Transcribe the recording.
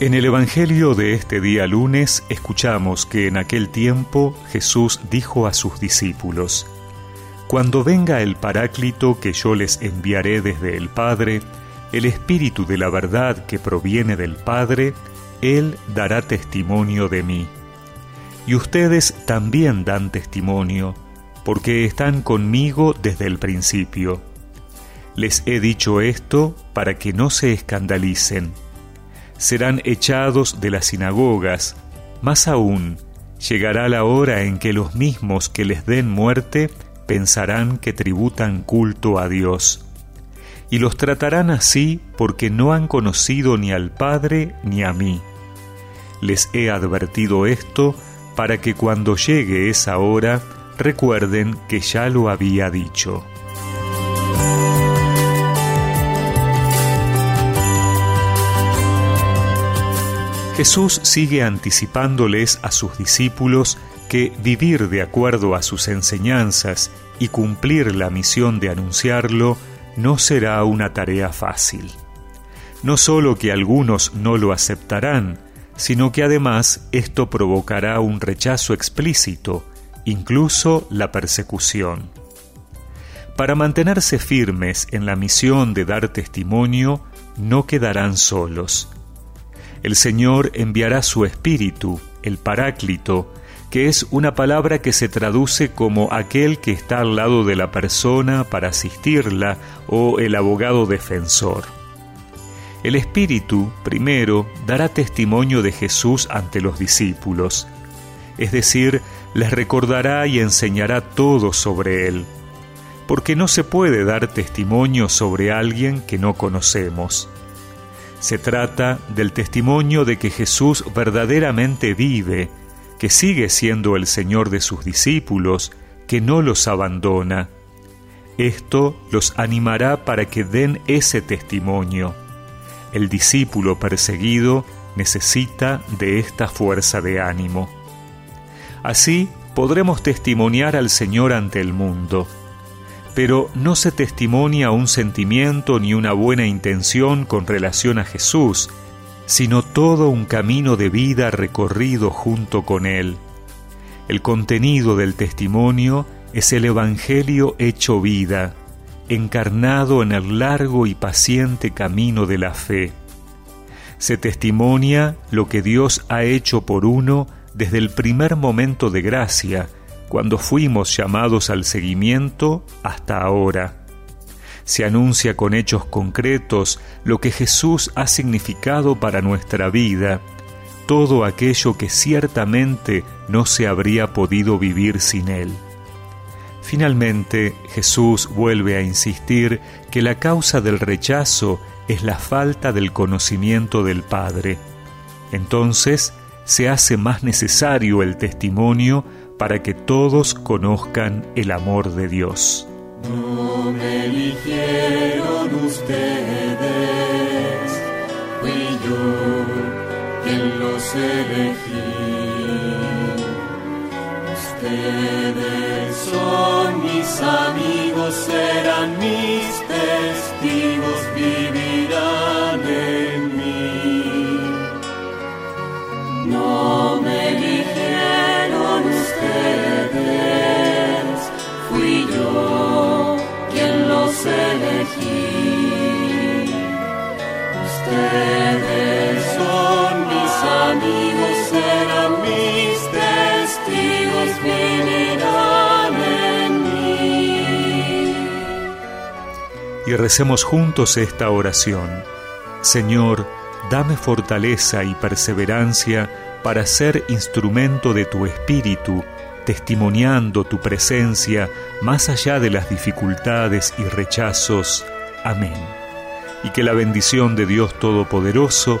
En el Evangelio de este día lunes escuchamos que en aquel tiempo Jesús dijo a sus discípulos, Cuando venga el Paráclito que yo les enviaré desde el Padre, el Espíritu de la verdad que proviene del Padre, Él dará testimonio de mí. Y ustedes también dan testimonio, porque están conmigo desde el principio. Les he dicho esto para que no se escandalicen serán echados de las sinagogas. Más aún, llegará la hora en que los mismos que les den muerte pensarán que tributan culto a Dios. Y los tratarán así porque no han conocido ni al Padre ni a mí. Les he advertido esto para que cuando llegue esa hora recuerden que ya lo había dicho. Jesús sigue anticipándoles a sus discípulos que vivir de acuerdo a sus enseñanzas y cumplir la misión de anunciarlo no será una tarea fácil. No solo que algunos no lo aceptarán, sino que además esto provocará un rechazo explícito, incluso la persecución. Para mantenerse firmes en la misión de dar testimonio, no quedarán solos el Señor enviará su Espíritu, el Paráclito, que es una palabra que se traduce como aquel que está al lado de la persona para asistirla o el abogado defensor. El Espíritu, primero, dará testimonio de Jesús ante los discípulos, es decir, les recordará y enseñará todo sobre Él, porque no se puede dar testimonio sobre alguien que no conocemos. Se trata del testimonio de que Jesús verdaderamente vive, que sigue siendo el Señor de sus discípulos, que no los abandona. Esto los animará para que den ese testimonio. El discípulo perseguido necesita de esta fuerza de ánimo. Así podremos testimoniar al Señor ante el mundo pero no se testimonia un sentimiento ni una buena intención con relación a Jesús, sino todo un camino de vida recorrido junto con Él. El contenido del testimonio es el Evangelio hecho vida, encarnado en el largo y paciente camino de la fe. Se testimonia lo que Dios ha hecho por uno desde el primer momento de gracia, cuando fuimos llamados al seguimiento hasta ahora. Se anuncia con hechos concretos lo que Jesús ha significado para nuestra vida, todo aquello que ciertamente no se habría podido vivir sin Él. Finalmente, Jesús vuelve a insistir que la causa del rechazo es la falta del conocimiento del Padre. Entonces, se hace más necesario el testimonio para que todos conozcan el amor de Dios. No me eligieron ustedes, fui yo quien los elegí. Ustedes son mis amigos, serán mis testigos, vivirán mis en mí. Y recemos juntos esta oración. Señor, dame fortaleza y perseverancia para ser instrumento de tu Espíritu, testimoniando tu presencia más allá de las dificultades y rechazos. Amén. Y que la bendición de Dios Todopoderoso,